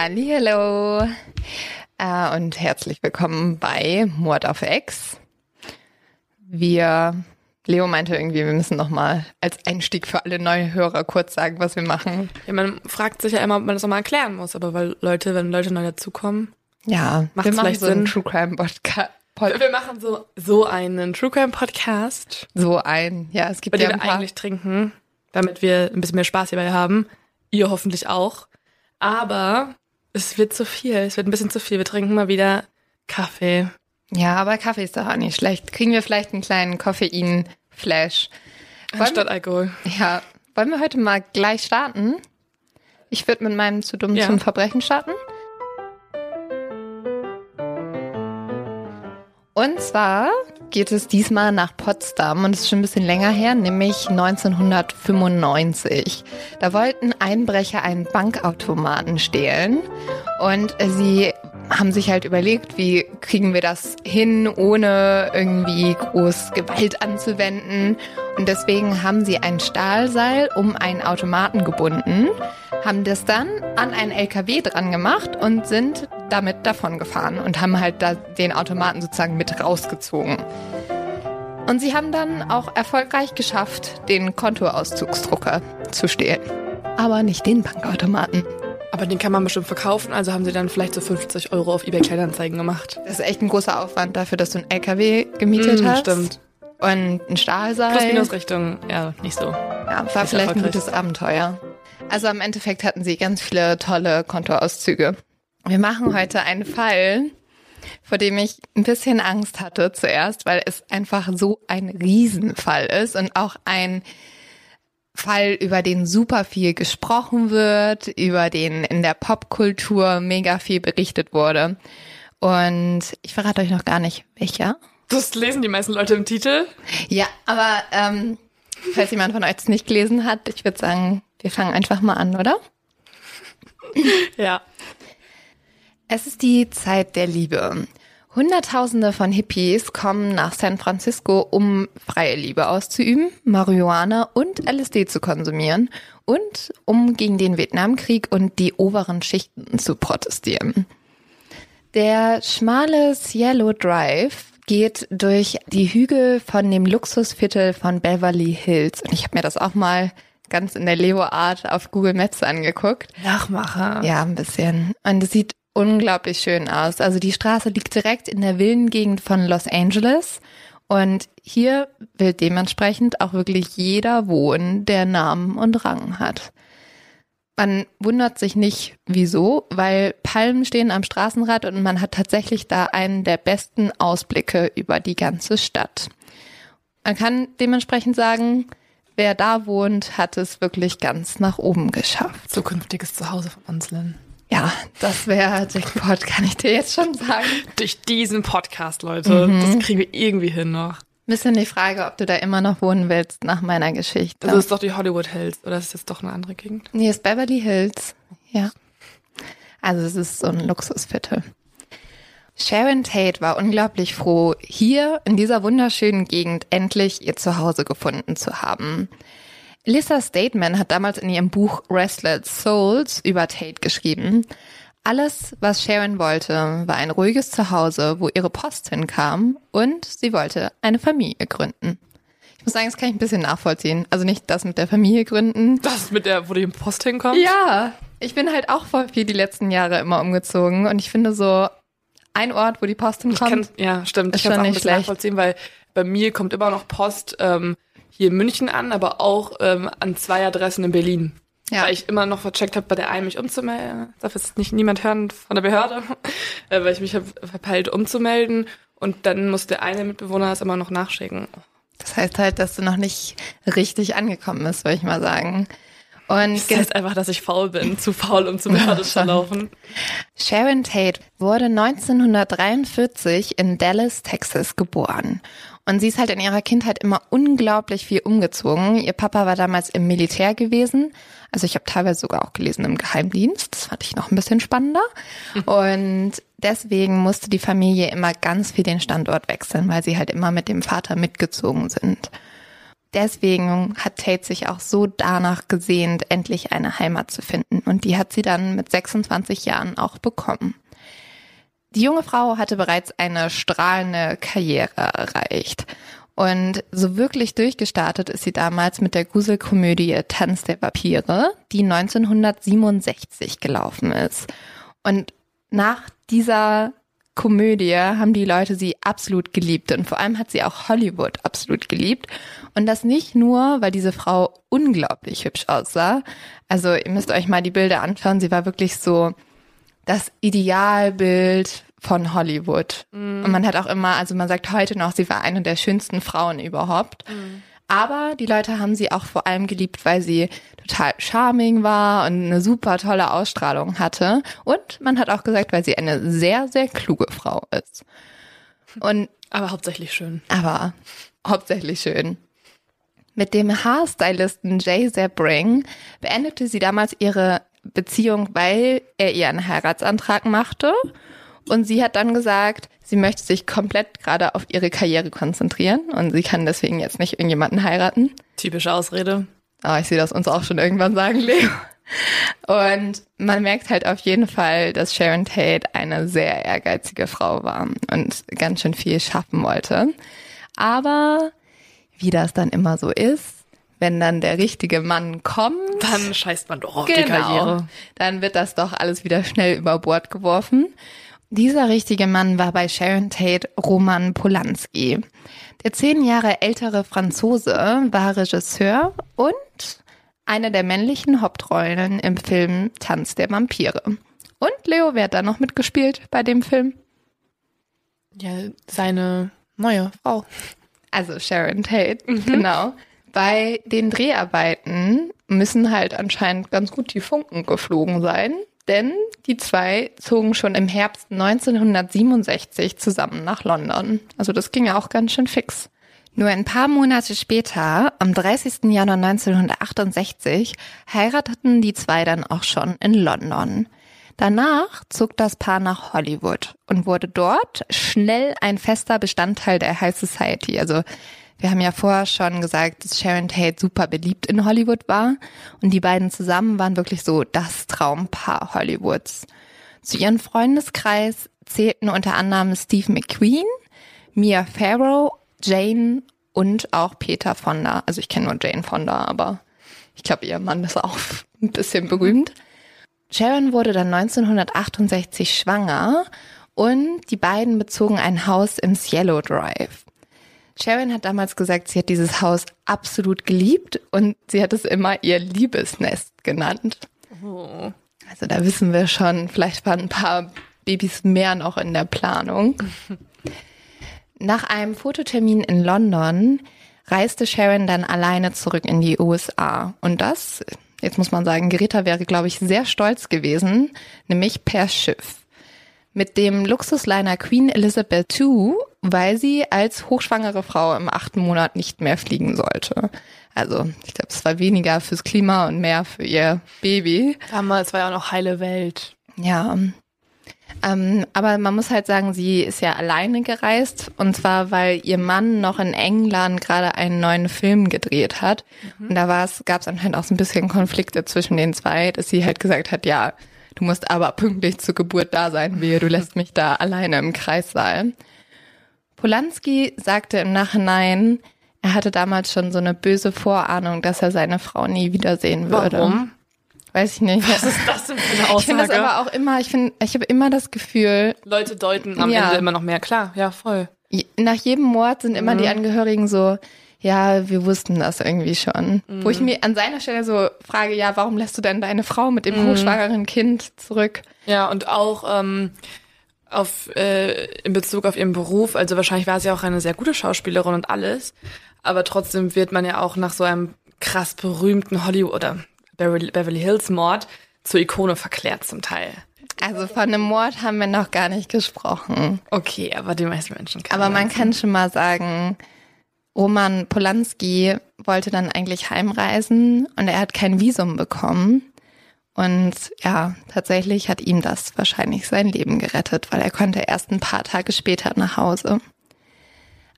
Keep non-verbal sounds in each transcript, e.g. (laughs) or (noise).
Hallo äh, und herzlich willkommen bei Mord auf Ex. Wir, Leo meinte irgendwie, wir müssen noch mal als Einstieg für alle neue Hörer kurz sagen, was wir machen. Ja, man fragt sich ja immer, ob man das nochmal erklären muss, aber weil Leute, wenn Leute neu dazukommen, Ja, Macht's wir machen vielleicht so einen Sinn? True Crime Podcast. wir machen so, so einen True Crime Podcast, So ein, ja, es gibt bei ja dem ein wir paar. eigentlich trinken, damit wir ein bisschen mehr Spaß hierbei haben. Ihr hoffentlich auch. Aber es wird zu viel, es wird ein bisschen zu viel. Wir trinken mal wieder Kaffee. Ja, aber Kaffee ist doch auch nicht schlecht. Kriegen wir vielleicht einen kleinen Koffein-Flash? Anstatt Alkohol. Ja, wollen wir heute mal gleich starten? Ich würde mit meinem zu dumm Ja. zum Verbrechen starten. Und zwar geht es diesmal nach Potsdam und es ist schon ein bisschen länger her, nämlich 1995. Da wollten Einbrecher einen Bankautomaten stehlen und sie haben sich halt überlegt, wie kriegen wir das hin, ohne irgendwie groß Gewalt anzuwenden. Und deswegen haben sie ein Stahlseil um einen Automaten gebunden, haben das dann an einen LKW dran gemacht und sind damit davon gefahren und haben halt da den Automaten sozusagen mit rausgezogen. Und sie haben dann auch erfolgreich geschafft, den Kontoauszugsdrucker zu stehlen. Aber nicht den Bankautomaten. Aber den kann man bestimmt verkaufen, also haben sie dann vielleicht so 50 Euro auf eBay Kleinanzeigen gemacht. Das ist echt ein großer Aufwand dafür, dass du einen LKW gemietet Mm, hast. stimmt. Und ein Stahlseil. Plus minus Richtung, ja, nicht so. Ja, war Ist vielleicht ein gutes Abenteuer. Also im Endeffekt hatten sie ganz viele tolle Kontoauszüge. Wir machen heute einen Fall, vor dem ich ein bisschen Angst hatte zuerst, weil es einfach so ein Riesenfall ist und auch ein Fall, über den super viel gesprochen wird, über den in der Popkultur mega viel berichtet wurde. Und ich verrate euch noch gar nicht, welcher. Das lesen die meisten Leute im Titel. Ja, aber ähm, falls jemand von euch es nicht gelesen hat, ich würde sagen, wir fangen einfach mal an, oder? Ja. Es ist die Zeit der Liebe. Hunderttausende von Hippies kommen nach San Francisco, um freie Liebe auszuüben, Marihuana und LSD zu konsumieren und um gegen den Vietnamkrieg und die oberen Schichten zu protestieren. Der schmale Cielo Drive geht durch die Hügel von dem Luxusviertel von Beverly Hills. Und ich habe mir das auch mal ganz in der Leo-Art auf Google Maps angeguckt. Nachmacher. Ja, ein bisschen. Und es sieht unglaublich schön aus. Also die Straße liegt direkt in der Villengegend von Los Angeles. Und hier will dementsprechend auch wirklich jeder wohnen, der Namen und Rang hat. Man wundert sich nicht, wieso, weil Palmen stehen am Straßenrad und man hat tatsächlich da einen der besten Ausblicke über die ganze Stadt. Man kann dementsprechend sagen, wer da wohnt, hat es wirklich ganz nach oben geschafft. Zukünftiges Zuhause von uns, Lynn. Ja, das wäre Jackpot, kann ich dir jetzt schon sagen. Durch diesen Podcast, Leute. Das kriegen wir irgendwie hin noch. Bisschen die Frage, ob du da immer noch wohnen willst nach meiner Geschichte. Das ist doch die Hollywood Hills, oder ist das jetzt doch eine andere Gegend? nee, ist Beverly Hills. Ja. Also es ist so ein Luxusviertel. Sharon Tate war unglaublich froh, hier in dieser wunderschönen Gegend endlich ihr Zuhause gefunden zu haben. Lissa Stateman hat damals in ihrem Buch Restless Souls über Tate geschrieben. Alles, was Sharon wollte, war ein ruhiges Zuhause, wo ihre Post hinkam und sie wollte eine Familie gründen. Ich muss sagen, das kann ich ein bisschen nachvollziehen. Also nicht das mit der Familie gründen. Das mit der, wo die Post hinkommt? Ja, ich bin halt auch voll viel die letzten Jahre immer umgezogen und ich finde so ein Ort, wo die Post hinkommt. Kann, ja, stimmt. Ist Ich kann es auch ein nicht bisschen schlecht. nachvollziehen, weil bei mir kommt immer noch Post ähm, hier in München an, aber auch ähm, an zwei Adressen in Berlin. Ja. Weil ich immer noch vercheckt habe, bei der einen mich umzumelden. Darf jetzt nicht niemand hören von der Behörde, (laughs) äh, weil ich mich habe verpeilt umzumelden. Und dann muss der eine Mitbewohner das immer noch nachschicken. Das heißt halt, dass du noch nicht richtig angekommen bist, würde ich mal sagen. Und Das heißt einfach, dass ich faul bin, zu faul, um zur Behörde zu (laughs) laufen. Sharon Tate wurde 1943 in Dallas, Texas geboren. Und sie ist halt in ihrer Kindheit immer unglaublich viel umgezogen. Ihr Papa war damals im Militär gewesen. Also ich habe teilweise sogar auch gelesen im Geheimdienst. Das fand ich noch ein bisschen spannender. (laughs) Und deswegen musste die Familie immer ganz viel den Standort wechseln, weil sie halt immer mit dem Vater mitgezogen sind. Deswegen hat Tate sich auch so danach gesehnt, endlich eine Heimat zu finden. Und die hat sie dann mit 26 Jahren auch bekommen. Die junge Frau hatte bereits eine strahlende Karriere erreicht. Und so wirklich durchgestartet ist sie damals mit der Gruselkomödie Tanz der Vampire, die 1967 gelaufen ist. Und nach dieser Komödie haben die Leute sie absolut geliebt und vor allem hat sie auch Hollywood absolut geliebt und das nicht nur, weil diese Frau unglaublich hübsch aussah. Also ihr müsst euch mal die Bilder anschauen, sie war wirklich so das Idealbild von Hollywood. Und man hat auch immer, also man sagt heute noch, sie war eine der schönsten Frauen überhaupt. Aber die Leute haben sie auch vor allem geliebt, weil sie total charming war und eine super tolle Ausstrahlung hatte. Und man hat auch gesagt, weil sie eine sehr, sehr kluge Frau ist. Und Aber hauptsächlich schön. aber hauptsächlich schön. Mit dem Haarstylisten Jay Zabring beendete sie damals ihre Beziehung, weil er ihr einen Heiratsantrag machte. Und sie hat dann gesagt, sie möchte sich komplett gerade auf ihre Karriere konzentrieren und sie kann deswegen jetzt nicht irgendjemanden heiraten. Typische Ausrede. Aber ich sehe das uns auch schon irgendwann sagen, Leo. Und man merkt halt auf jeden Fall, dass Sharon Tate eine sehr ehrgeizige Frau war und ganz schön viel schaffen wollte. Aber wie das dann immer so ist, wenn dann der richtige Mann kommt, Dann scheißt man doch auf die genau, Karriere. dann wird das doch alles wieder schnell über Bord geworfen. Dieser richtige Mann war bei Sharon Tate Roman Polanski. Der zehn Jahre ältere Franzose war Regisseur und eine der männlichen Hauptrollen im Film Tanz der Vampire. Und Leo, wer hat da noch mitgespielt bei dem Film? Ja, seine neue Frau. Also Sharon Tate, (laughs) genau. Bei den Dreharbeiten müssen halt anscheinend ganz gut die Funken geflogen sein, denn die zwei zogen schon im Herbst 1967 zusammen nach London. Also das ging ja auch ganz schön fix. Nur ein paar Monate später, am 30. Januar 1968, heirateten die zwei dann auch schon in London. Danach zog das Paar nach Hollywood und wurde dort schnell ein fester Bestandteil der High Society. Also wir haben ja vorher schon gesagt, dass Sharon Tate super beliebt in Hollywood war und die beiden zusammen waren wirklich so das Traumpaar Hollywoods. Zu ihrem Freundeskreis zählten unter anderem Steve McQueen, Mia Farrow, Jane und auch Peter Fonda. Also ich kenne nur Jane Fonda, aber ich glaube, ihr Mann ist auch (laughs) ein bisschen berühmt. Sharon wurde dann 1968 schwanger und die beiden bezogen ein Haus im Cielo Drive. Sharon hat damals gesagt, sie hat dieses Haus absolut geliebt und sie hat es immer ihr Liebesnest genannt. Oh. Also da wissen wir schon, vielleicht waren ein paar Babys mehr noch in der Planung. Nach einem Fototermin in London reiste Sharon dann alleine zurück in die USA. Und das, jetzt muss man sagen, Greta wäre, glaube ich, sehr stolz gewesen, nämlich per Schiff. Mit dem Luxusliner Queen Elizabeth II, weil sie als hochschwangere Frau im achten Monat nicht mehr fliegen sollte. Also ich glaube, es war weniger fürs Klima und mehr für ihr Baby. Damals war ja auch noch heile Welt. Ja. Ähm, aber man muss halt sagen, sie ist ja alleine gereist und zwar, weil ihr Mann noch in England gerade einen neuen Film gedreht hat. Mhm. Und da gab es anscheinend auch so ein bisschen Konflikte zwischen den zwei, dass sie halt gesagt hat, ja, du musst aber pünktlich zur Geburt da sein, wehe, du lässt mich da alleine im Kreissaal. Polanski sagte im Nachhinein, er hatte damals schon so eine böse Vorahnung, dass er seine Frau nie wiedersehen würde. Warum? Weiß ich nicht. Was ist das denn für eine Aussage? Ich finde das aber auch immer, ich finde, ich habe immer das Gefühl. Leute deuten am ja. Ende immer noch mehr. Klar, ja, voll. Nach jedem Mord sind immer mhm. die Angehörigen so, ja, wir wussten das irgendwie schon. Mhm. Wo ich mir an seiner Stelle so frage, ja, warum lässt du denn deine Frau mit dem mhm. hochschwangeren Kind zurück? Ja, und auch ähm, auf äh, in Bezug auf ihren Beruf, also wahrscheinlich war sie auch eine sehr gute Schauspielerin und alles, aber trotzdem wird man ja auch nach so einem krass berühmten Hollywood oder Beverly Hills Mord zur Ikone verklärt zum Teil. Also von einem Mord haben wir noch gar nicht gesprochen. Okay, aber die meisten Menschen kennen Aber man kann schon mal sagen, Roman Polanski wollte dann eigentlich heimreisen und er hat kein Visum bekommen. Und ja, tatsächlich hat ihm das wahrscheinlich sein Leben gerettet, weil er konnte erst ein paar Tage später nach Hause.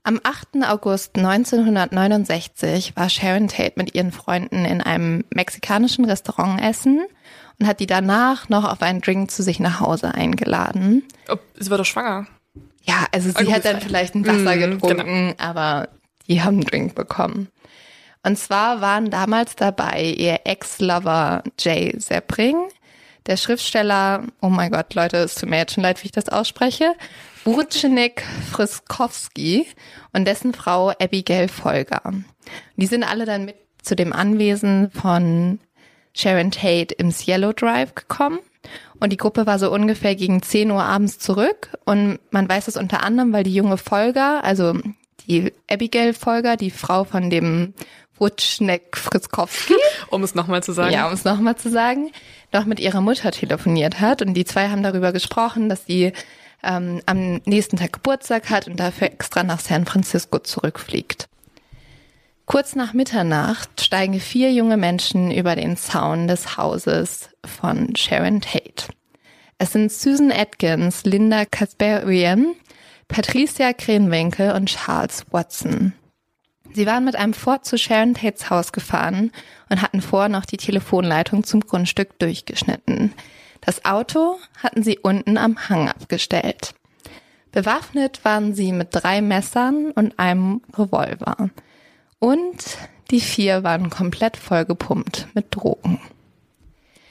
Am 8. August 1969 war Sharon Tate mit ihren Freunden in einem mexikanischen Restaurant essen und hat die danach noch auf einen Drink zu sich nach Hause eingeladen. Oh, sie war doch schwanger. Ja, also sie hat dann vielleicht ein Wasser mm, getrunken, genau. aber die haben einen Drink bekommen. Und zwar waren damals dabei ihr Ex-Lover Jay Seppring, der Schriftsteller, oh mein Gott, Leute, es tut mir jetzt schon leid, wie ich das ausspreche, Burczynek Friskowski und dessen Frau Abigail Folger. Die sind alle dann mit zu dem Anwesen von Sharon Tate im Cielo Drive gekommen. Und die Gruppe war so ungefähr gegen 10 Uhr abends zurück. Und man weiß es unter anderem, weil die junge Folger, also die Abigail Folger, die Frau von dem Wutschneck Friskowski. (laughs) um es nochmal zu sagen. Ja, um es nochmal zu sagen, noch mit ihrer Mutter telefoniert hat. Und die zwei haben darüber gesprochen, dass sie ähm, am nächsten Tag Geburtstag hat und dafür extra nach San Francisco zurückfliegt. Kurz nach Mitternacht steigen vier junge Menschen über den Zaun des Hauses von Sharon Tate. Es sind Susan Atkins, Linda Kasperian, Patricia Krenwinkel und Charles Watson. Sie waren mit einem Ford zu Sharon Tates Haus gefahren und hatten vor noch die Telefonleitung zum Grundstück durchgeschnitten. Das Auto hatten sie unten am Hang abgestellt. Bewaffnet waren sie mit drei Messern und einem Revolver. Und die vier waren komplett vollgepumpt mit Drogen.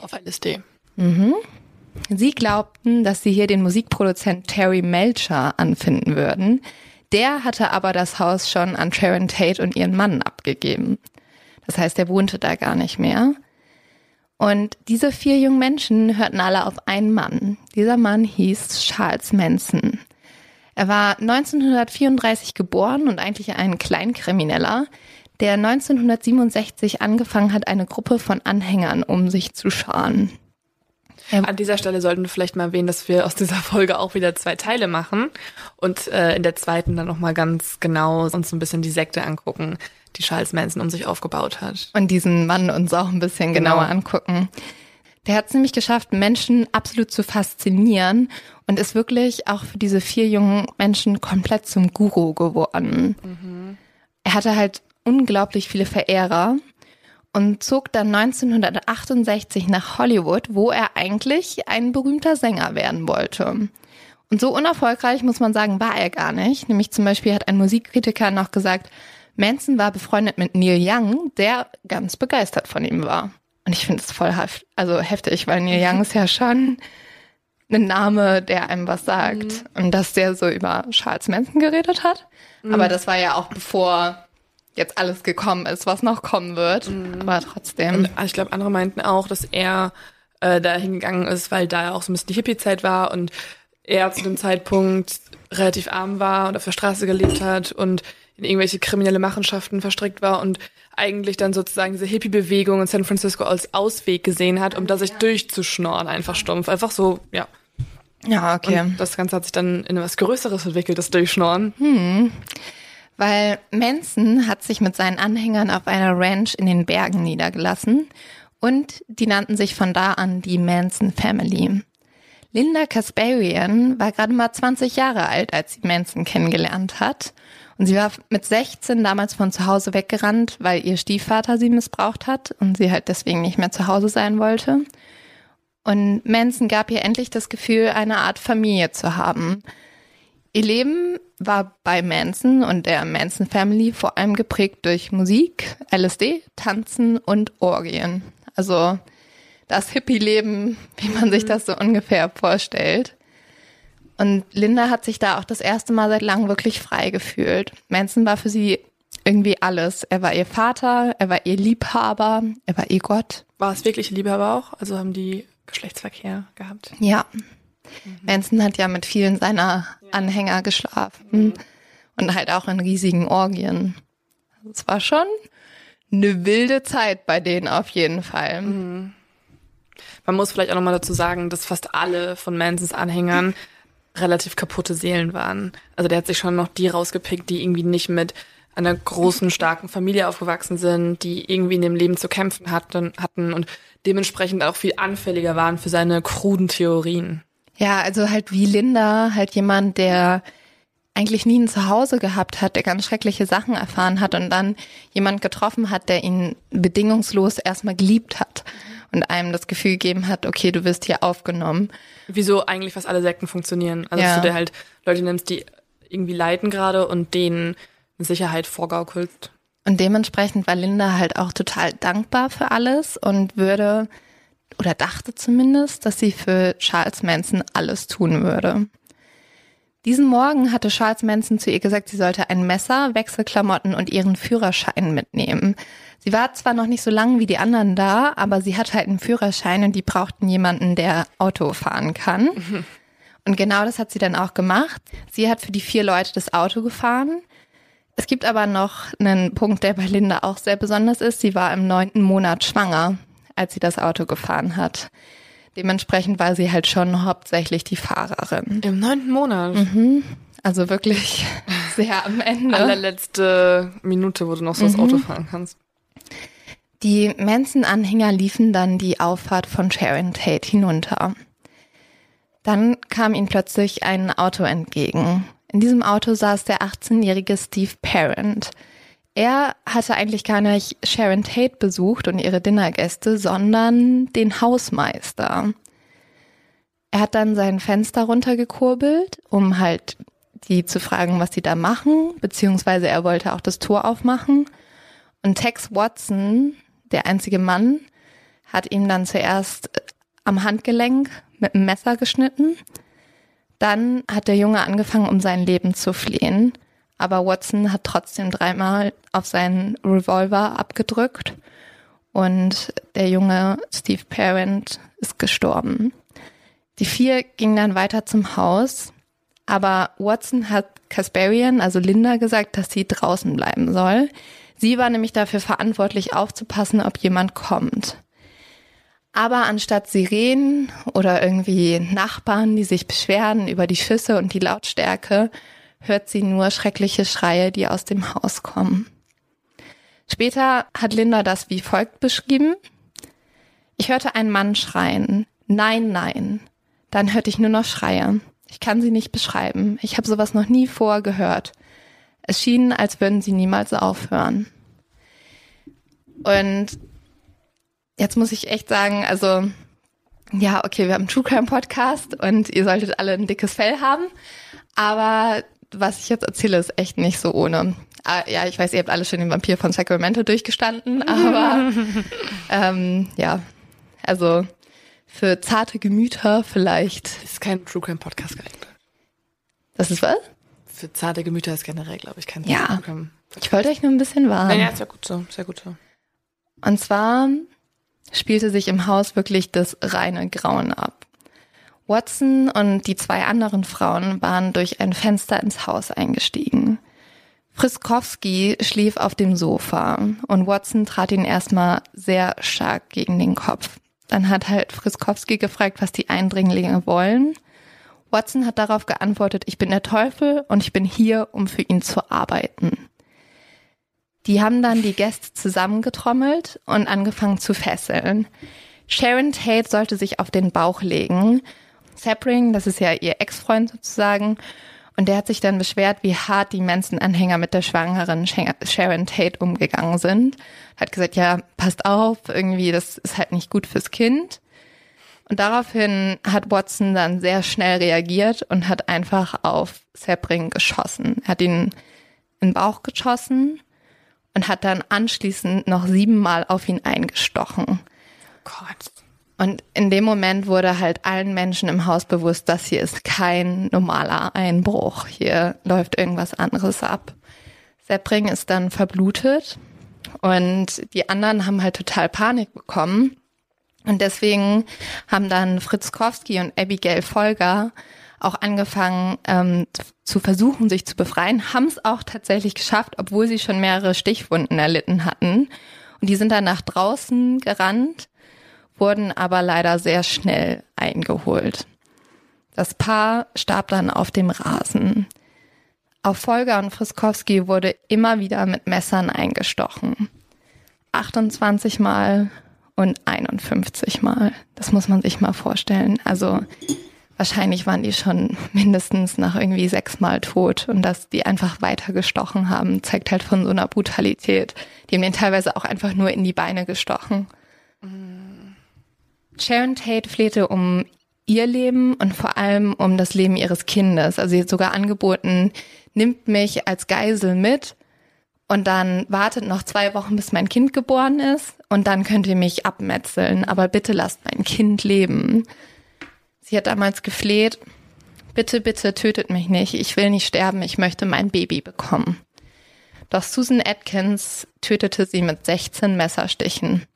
Auf LSD. Mhm. Sie glaubten, dass sie hier den Musikproduzent Terry Melcher anfinden würden. Der hatte aber das Haus schon an Sharon Tate und ihren Mann abgegeben. Das heißt, er wohnte da gar nicht mehr. Und diese vier jungen Menschen hörten alle auf einen Mann. Dieser Mann hieß Charles Manson. Er war 1934 geboren und eigentlich ein Kleinkrimineller, der 1967 angefangen hat, eine Gruppe von Anhängern um sich zu scharen. An dieser Stelle sollten wir vielleicht mal erwähnen, dass wir aus dieser Folge auch wieder zwei Teile machen und äh, in der zweiten dann nochmal ganz genau uns ein bisschen die Sekte angucken, die Charles Manson um sich aufgebaut hat. Und diesen Mann uns auch ein bisschen genau. genauer angucken. Der hat es nämlich geschafft, Menschen absolut zu faszinieren und ist wirklich auch für diese vier jungen Menschen komplett zum Guru geworden. Mhm. Er hatte halt unglaublich viele Verehrer und zog dann 1968 nach Hollywood, wo er eigentlich ein berühmter Sänger werden wollte. Und so unerfolgreich, muss man sagen, war er gar nicht. Nämlich zum Beispiel hat ein Musikkritiker noch gesagt, Manson war befreundet mit Neil Young, der ganz begeistert von ihm war. Und ich finde es voll heft, also heftig, weil Neil Young ist ja schon ein Name, der einem was sagt. Mhm. Und dass der so über Charles Manson geredet hat. Mhm. Aber das war ja auch bevor jetzt alles gekommen ist, was noch kommen wird. Mhm. Aber trotzdem. Und ich glaube, andere meinten auch, dass er äh, da hingegangen ist, weil da ja auch so ein bisschen die Hippie-Zeit war und er zu dem Zeitpunkt relativ arm war und auf der Straße gelebt hat und in irgendwelche kriminelle Machenschaften verstrickt war und eigentlich dann sozusagen diese Hippie-Bewegung in San Francisco als Ausweg gesehen hat, um da sich durchzuschnorren, einfach stumpf. Einfach so, ja. Ja, okay. Und das Ganze hat sich dann in etwas Größeres entwickelt, das Durchschnorren. Hm. Weil Manson hat sich mit seinen Anhängern auf einer Ranch in den Bergen niedergelassen und die nannten sich von da an die Manson Family. Linda Kasparian war gerade mal 20 Jahre alt, als sie Manson kennengelernt hat. Und sie war mit 16 damals von zu Hause weggerannt, weil ihr Stiefvater sie missbraucht hat und sie halt deswegen nicht mehr zu Hause sein wollte. Und Manson gab ihr endlich das Gefühl, eine Art Familie zu haben. Ihr Leben war bei Manson und der Manson Family vor allem geprägt durch Musik, LSD, Tanzen und Orgien. Also das Hippie-Leben, wie man sich das so ungefähr vorstellt. Und Linda hat sich da auch das erste Mal seit langem wirklich frei gefühlt. Manson war für sie irgendwie alles. Er war ihr Vater, er war ihr Liebhaber, er war ihr Gott. War es wirklich Liebhaber auch? Also haben die Geschlechtsverkehr gehabt? Ja. Mhm. Manson hat ja mit vielen seiner Anhänger geschlafen mhm. und halt auch in riesigen Orgien. Es war schon eine wilde Zeit bei denen auf jeden Fall. Mhm. Man muss vielleicht auch nochmal dazu sagen, dass fast alle von Mansons Anhängern relativ kaputte Seelen waren. Also der hat sich schon noch die rausgepickt, die irgendwie nicht mit einer großen, starken Familie aufgewachsen sind, die irgendwie in dem Leben zu kämpfen hatten, hatten und dementsprechend auch viel anfälliger waren für seine kruden Theorien. Ja, also halt wie Linda, halt jemand, der eigentlich nie ein Zuhause gehabt hat, der ganz schreckliche Sachen erfahren hat und dann jemand getroffen hat, der ihn bedingungslos erstmal geliebt hat und einem das Gefühl gegeben hat, okay, du wirst hier aufgenommen. Wieso eigentlich fast alle Sekten funktionieren. Also ja. dass du dir halt Leute nimmst, die irgendwie leiden gerade und denen Sicherheit vorgaukelst. Und dementsprechend war Linda halt auch total dankbar für alles und würde oder dachte zumindest, dass sie für Charles Manson alles tun würde. Diesen Morgen hatte Charles Manson zu ihr gesagt, sie sollte ein Messer, Wechselklamotten und ihren Führerschein mitnehmen. Sie war zwar noch nicht so lang wie die anderen da, aber sie hatte halt einen Führerschein und die brauchten jemanden, der Auto fahren kann. Mhm. (laughs) Und genau das hat sie dann auch gemacht. Sie hat für die vier Leute das Auto gefahren. Es gibt aber noch einen Punkt, der bei Linda auch sehr besonders ist. Sie war im neunten Monat schwanger, als sie das Auto gefahren hat. Dementsprechend war sie halt schon hauptsächlich die Fahrerin. Im neunten Monat? Mhm. Also wirklich (laughs) sehr am Ende. Allerletzte Minute, wo du noch so das mhm. Auto fahren kannst. Die Manson-Anhänger liefen dann die Auffahrt von Sharon Tate hinunter. Dann kam ihnen plötzlich ein Auto entgegen. In diesem Auto saß der 18-jährige Steve Parent. Er hatte eigentlich gar nicht Sharon Tate besucht und ihre Dinnergäste, sondern den Hausmeister. Er hat dann sein Fenster runtergekurbelt, um halt die zu fragen, was sie da machen, beziehungsweise er wollte auch das Tor aufmachen. Und Tex Watson, der einzige Mann, hat ihm dann zuerst am Handgelenk mit einem Messer geschnitten. Dann hat der Junge angefangen, um sein Leben zu fliehen. Aber Watson hat trotzdem dreimal auf seinen Revolver abgedrückt. Und der junge Steve Parent ist gestorben. Die vier gingen dann weiter zum Haus. Aber Watson hat Kasparian, also Linda, gesagt, dass sie draußen bleiben soll. Sie war nämlich dafür verantwortlich aufzupassen, ob jemand kommt. Aber anstatt Sirenen oder irgendwie Nachbarn, die sich beschweren über die Schüsse und die Lautstärke, hört sie nur schreckliche Schreie, die aus dem Haus kommen. Später hat Linda das wie folgt beschrieben. Ich hörte einen Mann schreien. Nein, nein. Dann hörte ich nur noch Schreie. Ich kann sie nicht beschreiben. Ich habe sowas noch nie vorher gehört. Es schien, als würden sie niemals aufhören. Und jetzt muss ich echt sagen, also ja, okay, wir haben True Crime Podcast und ihr solltet alle ein dickes Fell haben, aber was ich jetzt erzähle, ist echt nicht so ohne. Ah, ja, ich weiß, ihr habt alle schon den Vampir von Sacramento durchgestanden, (laughs) aber ähm, ja, also für zarte Gemüter vielleicht. Das ist kein True Crime Podcast geeignet. Das ist was? für zarte Gemüter ist generell, glaube ich, kein Ja. Programm. Ich wollte euch nur ein bisschen warnen. Ja, ja, ist ja gut so, sehr gut so. Und zwar spielte sich im Haus wirklich das reine Grauen ab. Watson und die zwei anderen Frauen waren durch ein Fenster ins Haus eingestiegen. Friskowski schlief auf dem Sofa und Watson trat ihn erstmal sehr stark gegen den Kopf. Dann hat halt Friskowski gefragt, was die Eindringlinge wollen Watson hat darauf geantwortet, ich bin der Teufel und ich bin hier, um für ihn zu arbeiten. Die haben dann die Gäste zusammengetrommelt und angefangen zu fesseln. Sharon Tate sollte sich auf den Bauch legen. Sapring, das ist ja ihr Ex-Freund sozusagen, und der hat sich dann beschwert, wie hart die Manson-Anhänger mit der schwangeren Sharon Tate umgegangen sind. Hat gesagt, ja, passt auf, irgendwie, das ist halt nicht gut fürs Kind. Und daraufhin hat Watson dann sehr schnell reagiert und hat einfach auf Sapring geschossen. Er hat ihn in den Bauch geschossen und hat dann anschließend noch siebenmal auf ihn eingestochen. Oh Gott. Und in dem Moment wurde halt allen Menschen im Haus bewusst, das hier ist kein normaler Einbruch. Hier läuft irgendwas anderes ab. Seppring ist dann verblutet und die anderen haben halt total Panik bekommen und deswegen haben dann Fritz Kowski und Abigail Folger auch angefangen ähm, zu versuchen, sich zu befreien, haben es auch tatsächlich geschafft, obwohl sie schon mehrere Stichwunden erlitten hatten. Und die sind dann nach draußen gerannt, wurden aber leider sehr schnell eingeholt. Das Paar starb dann auf dem Rasen. Auf Folger und Friskowski wurde immer wieder mit Messern eingestochen. 28 Mal und 51 Mal. Das muss man sich mal vorstellen. Also wahrscheinlich waren die schon mindestens nach irgendwie sechs Mal tot und dass die einfach weiter gestochen haben, zeigt halt von so einer Brutalität. Die haben den teilweise auch einfach nur in die Beine gestochen. Mhm. Sharon Tate flehte um ihr Leben und vor allem um das Leben ihres Kindes. Also sie hat sogar angeboten, nimmt mich als Geisel mit und dann wartet noch zwei Wochen, bis mein Kind geboren ist und dann könnt ihr mich abmetzeln, aber bitte lasst mein Kind leben. Sie hat damals gefleht, bitte, bitte tötet mich nicht, ich will nicht sterben, ich möchte mein Baby bekommen. Doch Susan Atkins tötete sie mit 16 Messerstichen.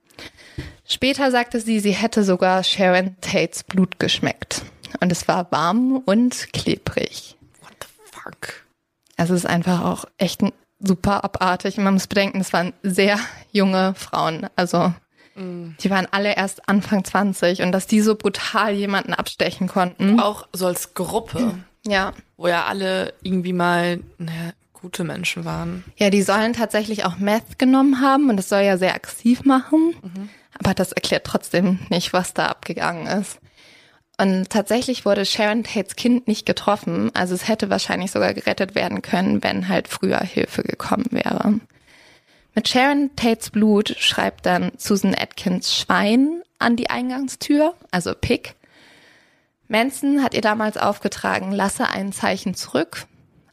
Später sagte sie, sie hätte sogar Sharon Tates Blut geschmeckt. Und es war warm und klebrig. What the fuck? Also es ist einfach auch echt super abartig. Man muss bedenken, es waren sehr junge Frauen. Also mhm. die waren alle erst Anfang 20 und dass die so brutal jemanden abstechen konnten. Auch so als Gruppe. Ja. Wo ja alle irgendwie mal naja, gute Menschen waren. Ja, die sollen tatsächlich auch Meth genommen haben und das soll ja sehr aggressiv machen. Mhm. Aber das erklärt trotzdem nicht, was da abgegangen ist. Und tatsächlich wurde Sharon Tates Kind nicht getroffen. Also es hätte wahrscheinlich sogar gerettet werden können, wenn halt früher Hilfe gekommen wäre. Mit Sharon Tates Blut schreibt dann Susan Atkins Schwein an die Eingangstür, also Pick. Manson hat ihr damals aufgetragen, lasse ein Zeichen zurück.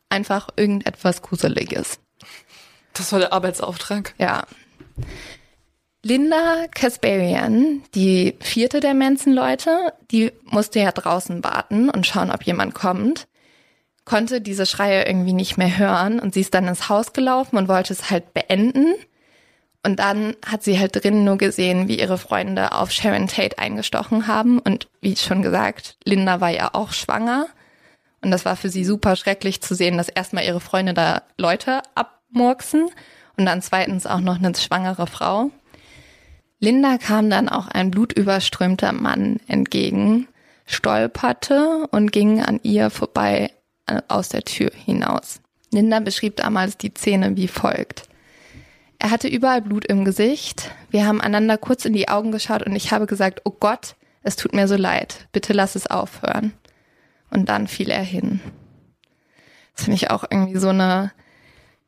Einfach irgendetwas Gruseliges. Das war der Arbeitsauftrag. Ja. Linda Kasparian, die vierte der Manson-Leute, die musste ja draußen warten und schauen, ob jemand kommt, konnte diese Schreie irgendwie nicht mehr hören und sie ist dann ins Haus gelaufen und wollte es halt beenden. Und dann hat sie halt drinnen nur gesehen, wie ihre Freunde auf Sharon Tate eingestochen haben. Und wie schon gesagt, Linda war ja auch schwanger. Und das war für sie super schrecklich zu sehen, dass erstmal ihre Freunde da Leute abmurksen und dann zweitens auch noch eine schwangere Frau. Linda kam dann auch ein blutüberströmter Mann entgegen, stolperte und ging an ihr vorbei äh, aus der Tür hinaus. Linda beschrieb damals die Szene wie folgt. Er hatte überall Blut im Gesicht. Wir haben einander kurz in die Augen geschaut und ich habe gesagt, oh Gott, es tut mir so leid. Bitte lass es aufhören. Und dann fiel er hin. Das finde ich auch irgendwie so eine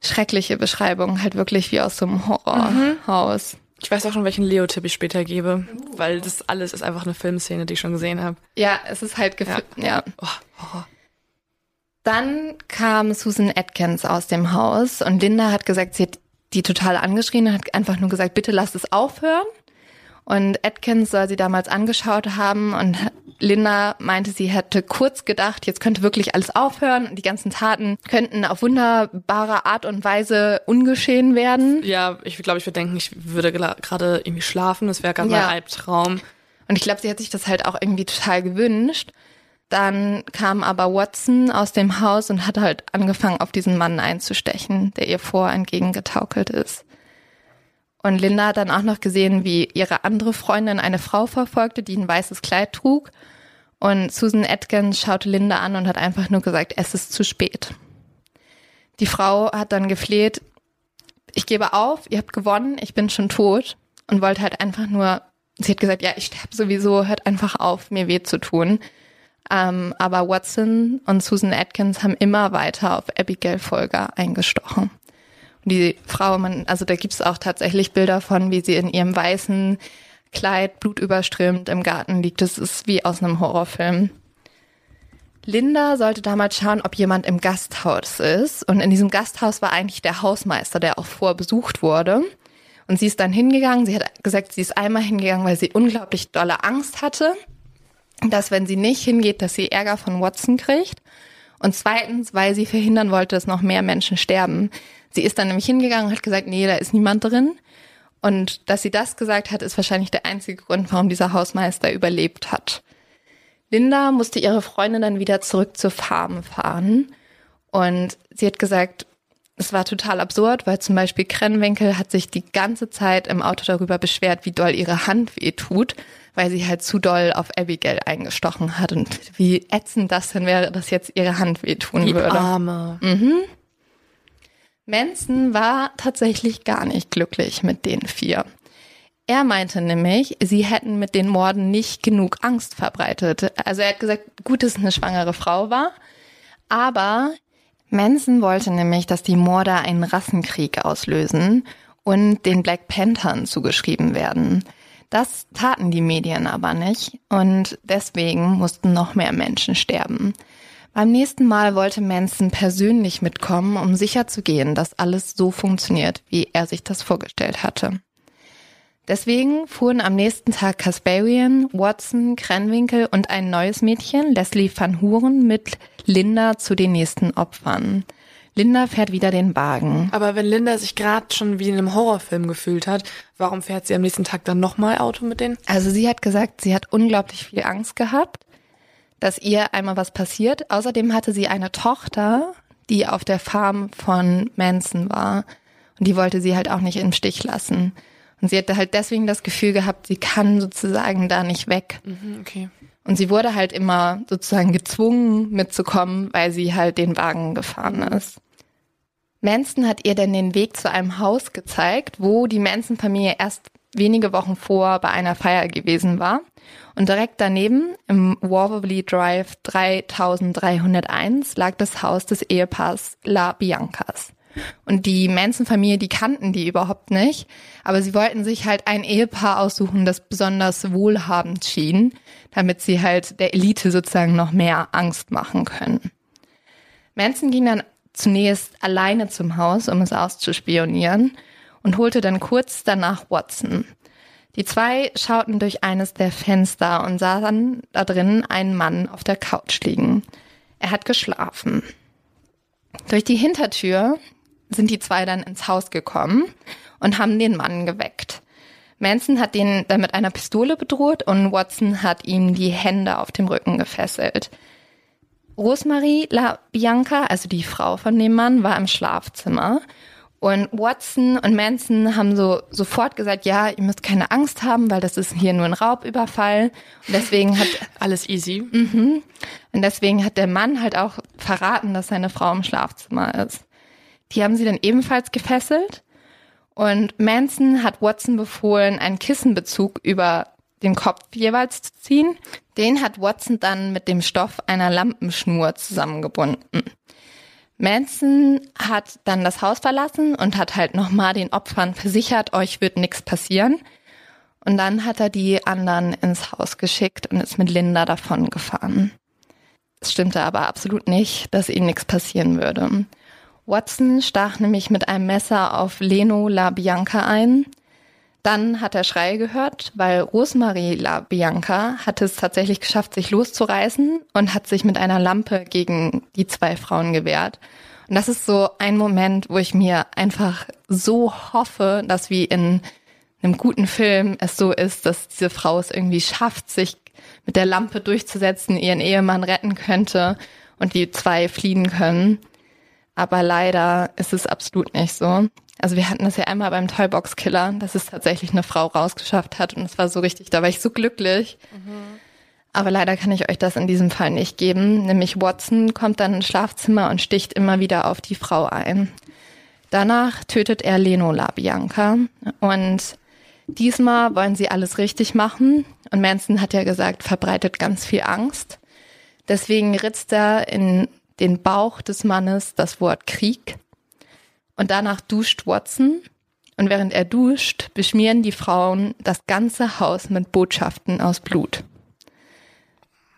schreckliche Beschreibung, halt wirklich wie aus so einem Horrorhaus. Mhm. Ich weiß auch schon, welchen Leo-Tipp ich später gebe, weil das alles ist einfach eine Filmszene, die ich schon gesehen habe. Ja, es ist halt gefilmt, ja. ja. Oh, Dann kam Susan Atkins aus dem Haus und Linda hat gesagt, sie hat die total angeschrien und hat einfach nur gesagt, bitte lass es aufhören. Und Atkins soll sie damals angeschaut haben und Linda meinte, sie hätte kurz gedacht, jetzt könnte wirklich alles aufhören und die ganzen Taten könnten auf wunderbare Art und Weise ungeschehen werden. Ja, ich glaube, ich würde denken, ich würde gerade irgendwie schlafen, das wäre gerade ja. mein Albtraum. Und ich glaube, sie hat sich das halt auch irgendwie total gewünscht. Dann kam aber Watson aus dem Haus und hat halt angefangen, auf diesen Mann einzustechen, der ihr vor entgegengetaukelt ist. Und Linda hat dann auch noch gesehen, wie ihre andere Freundin eine Frau verfolgte, die ein weißes Kleid trug. Und Susan Atkins schaute Linda an und hat einfach nur gesagt, es ist zu spät. Die Frau hat dann gefleht, ich gebe auf, ihr habt gewonnen, ich bin schon tot. Und wollte halt einfach nur, sie hat gesagt, ja, ich sterbe sowieso, hört einfach auf, mir weh zu tun. Ähm, aber Watson und Susan Atkins haben immer weiter auf Abigail Folger eingestochen. Und die Frau, man, also da gibt's auch tatsächlich Bilder von, wie sie in ihrem weißen Kleid blutüberströmt im Garten liegt. Das ist wie aus einem Horrorfilm. Linda sollte damals schauen, ob jemand im Gasthaus ist. Und in diesem Gasthaus war eigentlich der Hausmeister, der auch vorbesucht wurde. Und sie ist dann hingegangen. Sie hat gesagt, sie ist einmal hingegangen, weil sie unglaublich dolle Angst hatte, dass wenn sie nicht hingeht, dass sie Ärger von Watson kriegt. Und zweitens, weil sie verhindern wollte, dass noch mehr Menschen sterben. Sie ist dann nämlich hingegangen und hat gesagt, nee, da ist niemand drin. Und dass sie das gesagt hat, ist wahrscheinlich der einzige Grund, warum dieser Hausmeister überlebt hat. Linda musste ihre Freundin dann wieder zurück zur Farm fahren. Und sie hat gesagt, es war total absurd, weil zum Beispiel Krenwinkel hat sich die ganze Zeit im Auto darüber beschwert, wie doll ihre Hand weh tut, weil sie halt zu doll auf Abigail eingestochen hat und wie ätzend das denn wäre, dass jetzt ihre Hand wehtun Die würde. Arme. Mhm. Manson war tatsächlich gar nicht glücklich mit den vier. Er meinte nämlich, sie hätten mit den Morden nicht genug Angst verbreitet. Also er hat gesagt, gut, dass es eine schwangere Frau war, aber Manson wollte nämlich, dass die Morde einen Rassenkrieg auslösen und den Black Panthern zugeschrieben werden. Das taten die Medien aber nicht und deswegen mussten noch mehr Menschen sterben. Beim nächsten Mal wollte Manson persönlich mitkommen, um sicherzugehen, dass alles so funktioniert, wie er sich das vorgestellt hatte. Deswegen fuhren am nächsten Tag Kasparian, Watson, Krenwinkel und ein neues Mädchen, Leslie van Huren, mit Linda zu den nächsten Opfern. Linda fährt wieder den Wagen. Aber wenn Linda sich gerade schon wie in einem Horrorfilm gefühlt hat, warum fährt sie am nächsten Tag dann nochmal Auto mit denen? Also sie hat gesagt, sie hat unglaublich viel Angst gehabt, dass ihr einmal was passiert. Außerdem hatte sie eine Tochter, die auf der Farm von Manson war. Und die wollte sie halt auch nicht im Stich lassen. Und sie hatte halt deswegen das Gefühl gehabt, sie kann sozusagen da nicht weg. Mhm, okay. Und sie wurde halt immer sozusagen gezwungen mitzukommen, weil sie halt den Wagen gefahren ist. Manson hat ihr dann den Weg zu einem Haus gezeigt, wo die Manson-Familie erst wenige Wochen vor bei einer Feier gewesen war. Und direkt daneben im Waverly Drive 3301 lag das Haus des Ehepaars La Biancas. Und die Manson-Familie, die kannten die überhaupt nicht. Aber sie wollten sich halt ein Ehepaar aussuchen, das besonders wohlhabend schien, damit sie halt der Elite sozusagen noch mehr Angst machen können. Manson ging dann zunächst alleine zum Haus, um es auszuspionieren und holte dann kurz danach Watson. Die zwei schauten durch eines der Fenster und sahen da drin einen Mann auf der Couch liegen. Er hat geschlafen. Durch die Hintertür sind die zwei dann ins Haus gekommen und haben den Mann geweckt. Manson hat den dann mit einer Pistole bedroht und Watson hat ihm die Hände auf dem Rücken gefesselt. Rosemarie La Bianca, also die Frau von dem Mann, war im Schlafzimmer. Und Watson und Manson haben so sofort gesagt, ja, ihr müsst keine Angst haben, weil das ist hier nur ein Raubüberfall. Und deswegen hat (laughs) Alles easy. Mhm. Und deswegen hat der Mann halt auch verraten, dass seine Frau im Schlafzimmer ist. Die haben sie dann ebenfalls gefesselt. Und Manson hat Watson befohlen, einen Kissenbezug über den Kopf jeweils zu ziehen. Den hat Watson dann mit dem Stoff einer Lampenschnur zusammengebunden. Manson hat dann das Haus verlassen und hat halt nochmal den Opfern versichert, euch wird nichts passieren. Und dann hat er die anderen ins Haus geschickt und ist mit Linda davon gefahren. Es stimmte aber absolut nicht, dass ihnen nichts passieren würde. Watson stach nämlich mit einem Messer auf Leno La Bianca ein. Dann hat er Schreie gehört, weil Rosemarie La Bianca hat es tatsächlich geschafft, sich loszureißen und hat sich mit einer Lampe gegen die zwei Frauen gewehrt. Und das ist so ein Moment, wo ich mir einfach so hoffe, dass wie in einem guten Film es so ist, dass diese Frau es irgendwie schafft, sich mit der Lampe durchzusetzen, ihren Ehemann retten könnte und die zwei fliehen können. Aber leider ist es absolut nicht so. Also wir hatten das ja einmal beim Toybox Killer, dass es tatsächlich eine Frau rausgeschafft hat und es war so richtig, da war ich so glücklich. Mhm. Aber leider kann ich euch das in diesem Fall nicht geben. Nämlich Watson kommt dann ins Schlafzimmer und sticht immer wieder auf die Frau ein. Danach tötet er Leno La Bianca und diesmal wollen sie alles richtig machen. Und Manson hat ja gesagt, verbreitet ganz viel Angst. Deswegen ritzt er in den Bauch des Mannes das Wort Krieg. Und danach duscht Watson. Und während er duscht, beschmieren die Frauen das ganze Haus mit Botschaften aus Blut.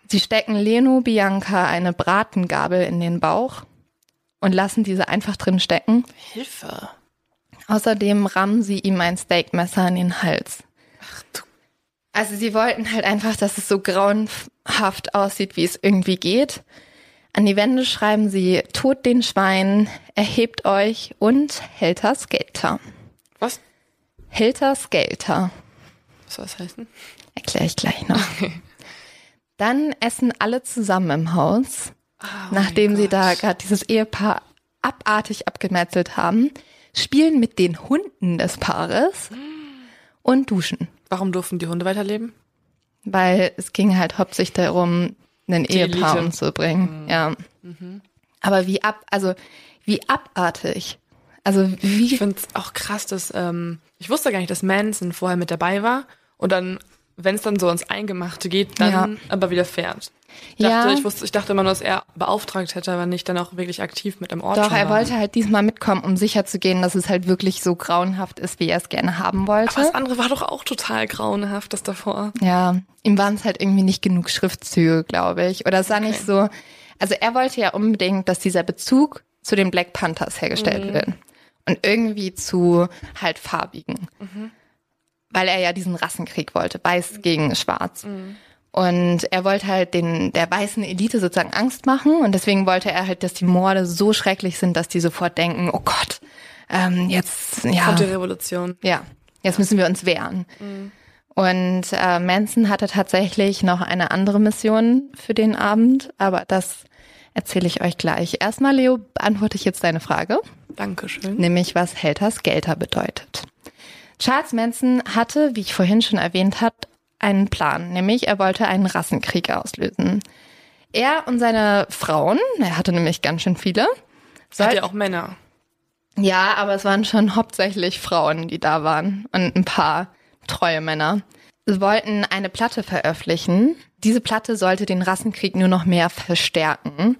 Sie stecken Leno Bianca eine Bratengabel in den Bauch und lassen diese einfach drin stecken. Hilfe. Außerdem rammen sie ihm ein Steakmesser in den Hals. Ach du. Also sie wollten halt einfach, dass es so grauenhaft aussieht, wie es irgendwie geht. An die Wände schreiben sie, Tod den Schwein, erhebt euch und Helter Skelter. Was? Helter Skelter. Was soll das heißen? Erkläre ich gleich noch. Dann essen alle zusammen im Haus, Oh nachdem sie da Gott. gerade dieses Ehepaar abartig abgemetzelt haben, spielen mit den Hunden des Paares und duschen. Warum durften die Hunde weiterleben? Weil es ging halt hauptsächlich darum, einen Ehepaar Elite. Mhm. umzubringen. Ja. Aber wie ab, also wie abartig. Also Ich wie, finde es auch krass, dass ähm, ich wusste gar nicht, dass Manson vorher mit dabei war und dann, wenn es dann so ins Eingemachte geht, dann Ja. aber wieder fährt. Ich Ja. dachte, ich wusste, ich dachte immer nur, dass er beauftragt hätte, aber nicht dann auch wirklich aktiv mit im Ort doch, er war. wollte halt diesmal mitkommen, um sicherzugehen, dass es halt wirklich so grauenhaft ist, wie er es gerne haben wollte. Aber das andere war doch auch total grauenhaft, das davor. Ja, ihm waren es halt irgendwie nicht genug Schriftzüge, glaube ich. Oder es war nicht so. Also er wollte ja unbedingt, dass dieser Bezug zu den Black Panthers hergestellt wird. Und irgendwie zu halt farbigen. Weil er ja diesen Rassenkrieg wollte, weiß gegen schwarz. Und er wollte halt den, der weißen Elite sozusagen Angst machen. Und deswegen wollte er halt, dass die Morde so schrecklich sind, dass die sofort denken, oh Gott, ähm, jetzt, ja. Kommt die Revolution. Ja, jetzt müssen wir uns wehren. Und äh, Manson hatte tatsächlich noch eine andere Mission für den Abend, aber das erzähle ich euch gleich. Erstmal, Leo, beantworte ich jetzt deine Frage, Dankeschön. nämlich was Helter Skelter bedeutet. Charles Manson hatte, wie ich vorhin schon erwähnt habe, einen Plan, nämlich er wollte einen Rassenkrieg auslösen. Er und seine Frauen, er hatte nämlich ganz schön viele, Hat ja auch Männer. ja, aber es waren schon hauptsächlich Frauen, die da waren und ein paar treue Männer. Sie wollten eine Platte veröffentlichen. Diese Platte sollte den Rassenkrieg nur noch mehr verstärken.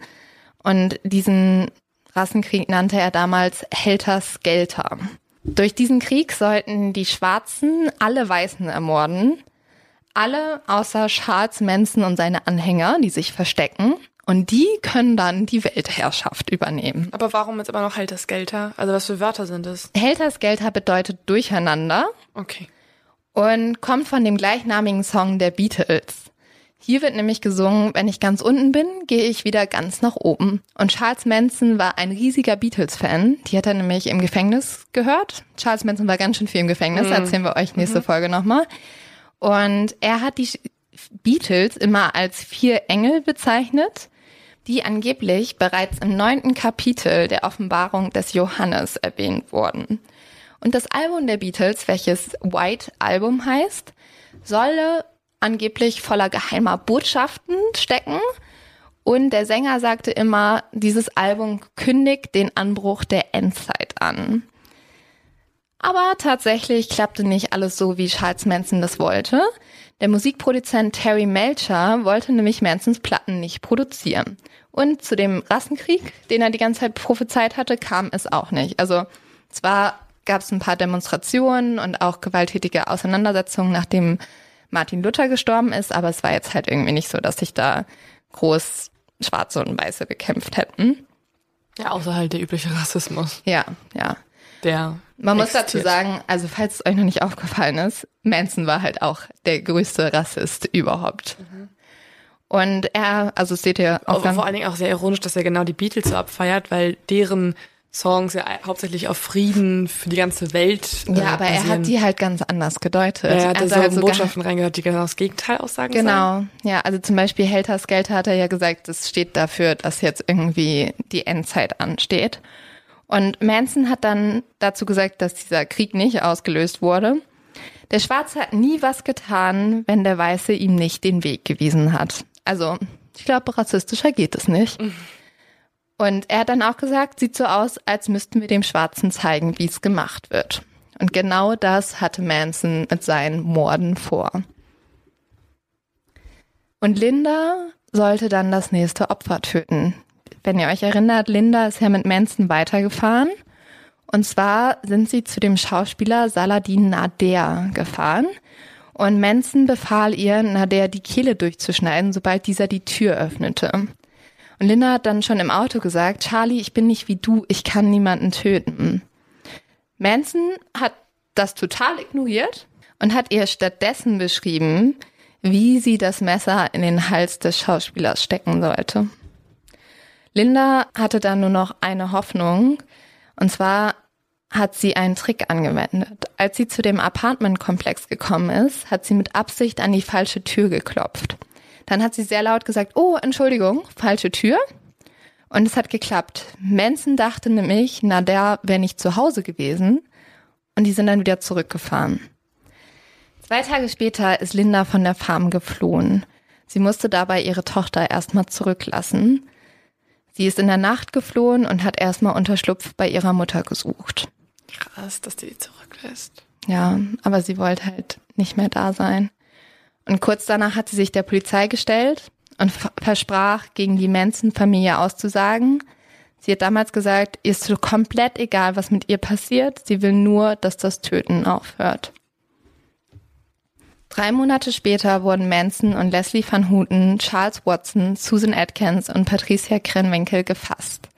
Und diesen Rassenkrieg nannte er damals Helter Skelter. Durch diesen Krieg sollten die Schwarzen alle Weißen ermorden. Alle außer Charles Manson und seine Anhänger, die sich verstecken. Und die können dann die Weltherrschaft übernehmen. Aber warum jetzt immer noch Helter Skelter? Also was für Wörter sind es? Helter Skelter bedeutet Durcheinander Okay. und kommt von dem gleichnamigen Song der Beatles. Hier wird nämlich gesungen, wenn ich ganz unten bin, gehe ich wieder ganz nach oben. Und Charles Manson war ein riesiger Beatles-Fan. Die hat er nämlich im Gefängnis gehört. Charles Manson war ganz schön viel im Gefängnis, erzählen wir euch nächste Folge nochmal. Und er hat die Beatles immer als vier Engel bezeichnet, die angeblich bereits im neunten Kapitel der Offenbarung des Johannes erwähnt wurden. Und das Album der Beatles, welches White Album heißt, solle angeblich voller geheimer Botschaften stecken. Und der Sänger sagte immer, dieses Album kündigt den Anbruch der Endzeit an. Aber tatsächlich klappte nicht alles so, wie Charles Manson das wollte. Der Musikproduzent Terry Melcher wollte nämlich Mansons Platten nicht produzieren. Und zu dem Rassenkrieg, den er die ganze Zeit prophezeit hatte, kam es auch nicht. Also zwar gab es ein paar Demonstrationen und auch gewalttätige Auseinandersetzungen, nachdem Martin Luther gestorben ist, aber es war jetzt halt irgendwie nicht so, dass sich da groß Schwarze und Weiße gekämpft hätten. Ja, außer halt der übliche Rassismus. Ja, ja. Der Man muss dazu existiert. sagen, also falls es euch noch nicht aufgefallen ist, Manson war halt auch der größte Rassist überhaupt. Und er, also seht ihr auch vor allen Dingen auch sehr ironisch, dass er genau die Beatles so abfeiert, weil deren Songs ja hauptsächlich auf Frieden für die ganze Welt. äh, ja, aber er basieren. hat die halt ganz anders gedeutet. Er hat also so halt sogar- Botschaften reingehört, die genau das Gegenteil aussagen sollen. Genau, ja, also zum Beispiel Helter Skelter hat er ja gesagt, das steht dafür, dass jetzt irgendwie die Endzeit ansteht. Und Manson hat dann dazu gesagt, dass dieser Krieg nicht ausgelöst wurde. Der Schwarze hat nie was getan, wenn der Weiße ihm nicht den Weg gewiesen hat. Also, ich glaube, rassistischer geht es nicht. Und er hat dann auch gesagt, sieht so aus, als müssten wir dem Schwarzen zeigen, wie es gemacht wird. Und genau das hatte Manson mit seinen Morden vor. Und Linda sollte dann das nächste Opfer töten. Wenn ihr euch erinnert, Linda ist ja mit Manson weitergefahren. Und zwar sind sie zu dem Schauspieler Saladin Nader gefahren. Und Manson befahl ihr, Nader die Kehle durchzuschneiden, sobald dieser die Tür öffnete. Und Linda hat dann schon im Auto gesagt, Charlie, ich bin nicht wie du, ich kann niemanden töten. Manson hat das total ignoriert und hat ihr stattdessen beschrieben, wie sie das Messer in den Hals des Schauspielers stecken sollte. Linda hatte dann nur noch eine Hoffnung, und zwar hat sie einen Trick angewendet. Als sie zu dem Apartmentkomplex gekommen ist, hat sie mit Absicht an die falsche Tür geklopft. Dann hat sie sehr laut gesagt, oh, Entschuldigung, falsche Tür. Und es hat geklappt. Manson dachte nämlich, na, der wäre nicht zu Hause gewesen. Und die sind dann wieder zurückgefahren. Zwei Tage später ist Linda von der Farm geflohen. Sie musste dabei ihre Tochter erstmal zurücklassen. Sie ist in der Nacht geflohen und hat erstmal Unterschlupf bei ihrer Mutter gesucht. Krass, dass die zurücklässt. Ja, aber sie wollte halt nicht mehr da sein. Und kurz danach hat sie sich der Polizei gestellt und versprach, gegen die Manson-Familie auszusagen. Sie hat damals gesagt, ihr ist so komplett egal, was mit ihr passiert. Sie will nur, dass das Töten aufhört. Drei Monate später wurden Manson und Leslie Van Houten, Charles Watson, Susan Atkins und Patricia Krenwinkel gefasst.